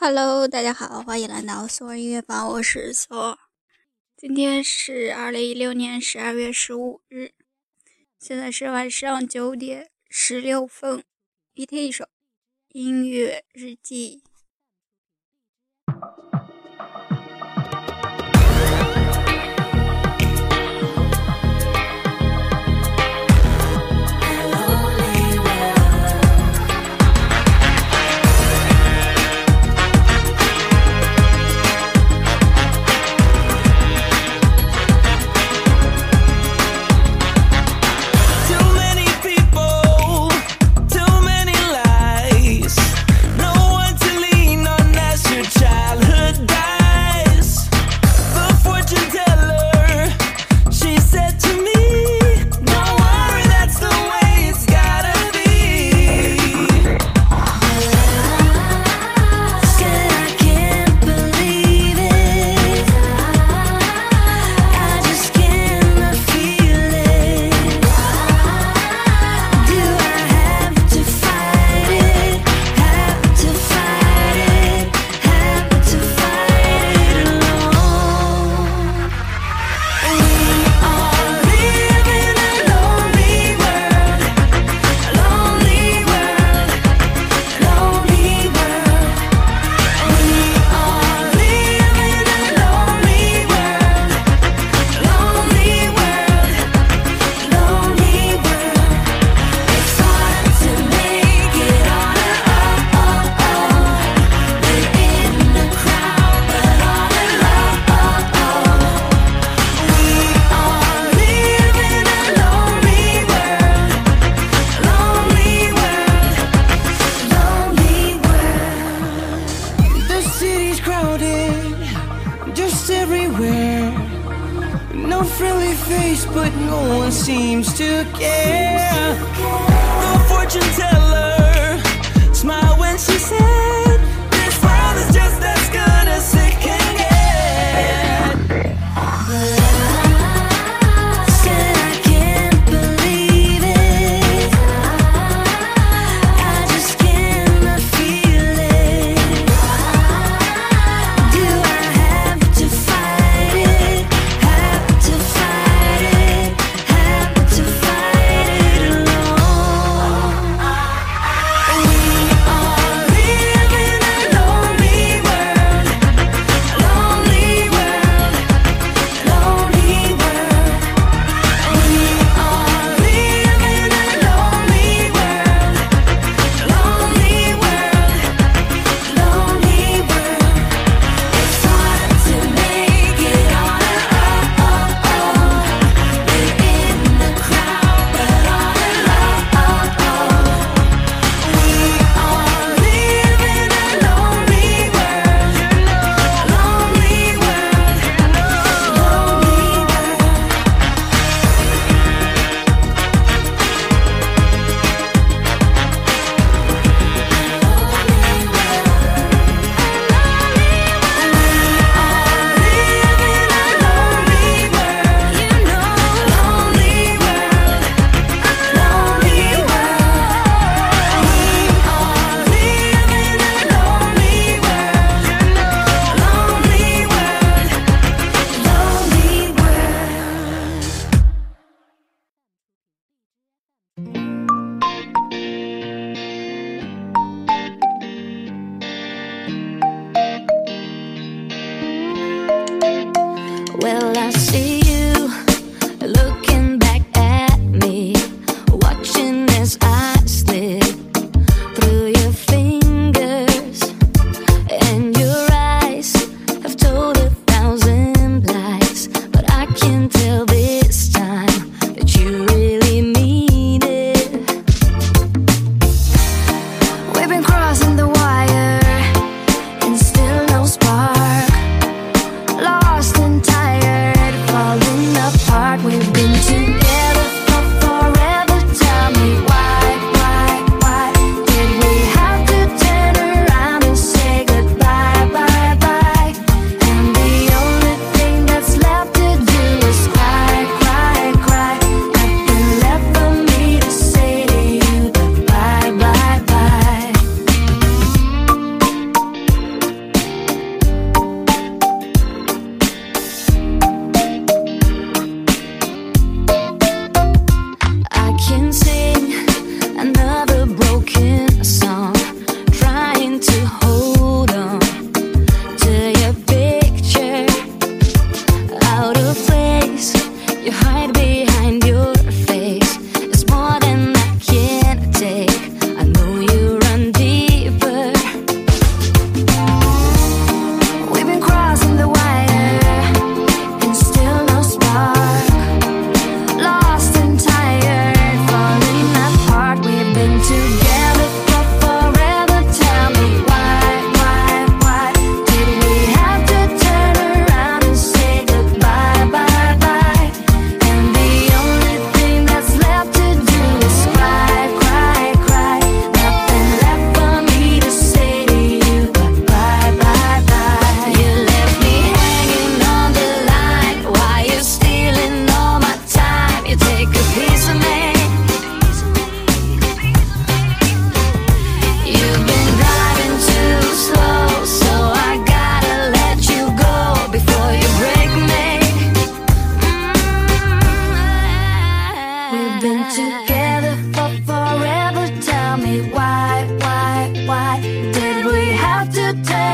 Hello，大家好，欢迎来到索尔音乐房，我是索尔。今天是二零一六年十二月十五日，现在是晚上九点十六分。今天一首音乐日记。virgin tell The day.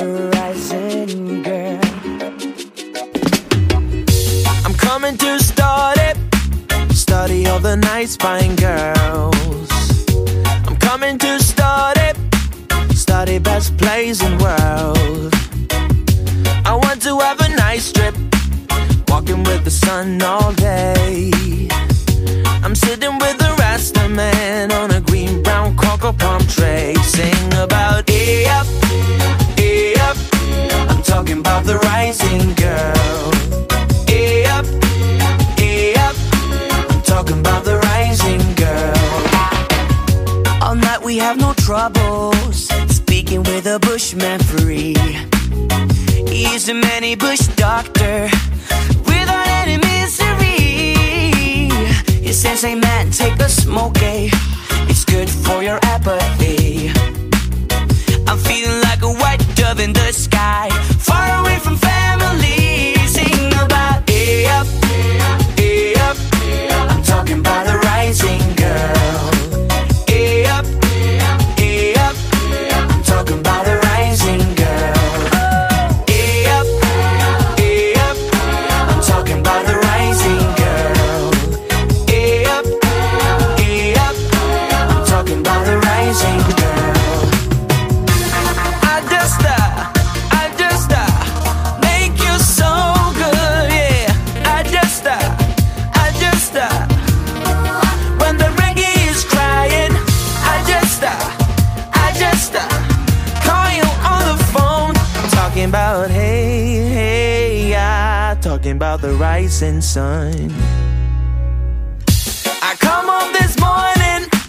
Horizon, girl. I'm coming to start it, study all the nights, buying say, man, take a smoke, eh? It's good for your appetite. talking about hey, hey, yeah, talking about the rising sun. I come up this morning.